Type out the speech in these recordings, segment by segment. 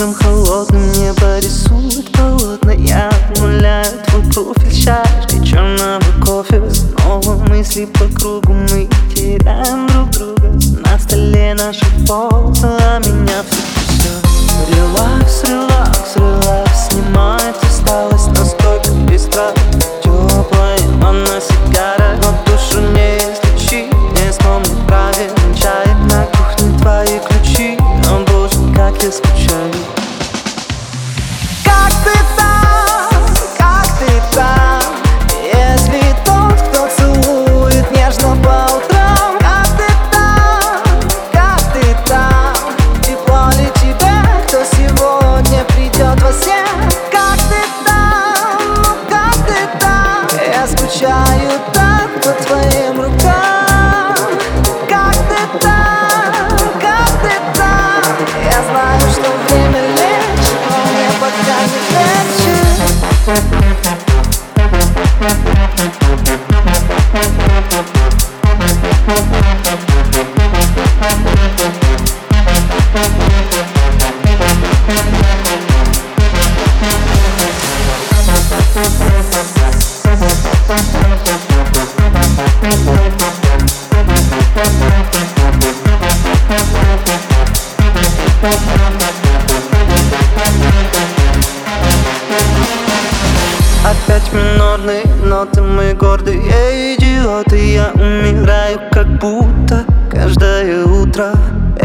Утром холодным небо рисует полотна. Я обнуляю твой профиль чашкой черного кофе. Снова мысли по кругу мы теряем друг друга. На столе наши фото, а меня все Релакс, релакс, релакс Опять минорные ноты, мы гордые идиоты Я умираю как будто каждое утро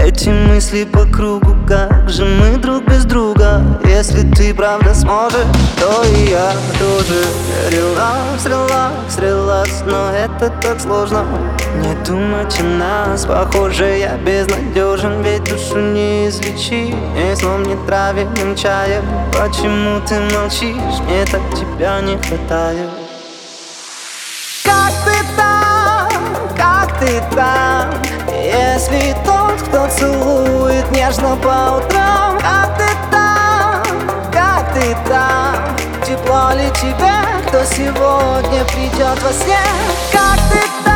Эти мысли по кругу, как же мы друг без друга? Если ты правда сможешь, то и я тоже. Релакс, релакс, релакс, но это так сложно. Не думать о нас, похоже я безнадежен Ведь душу не излечи, ни сном, ни травяным чаем Почему ты молчишь, мне так тебя не хватает. Как ты там, как ты там целует нежно по утрам. Как ты там, как ты там? Тепло ли тебе, кто сегодня придет во сне? Как ты там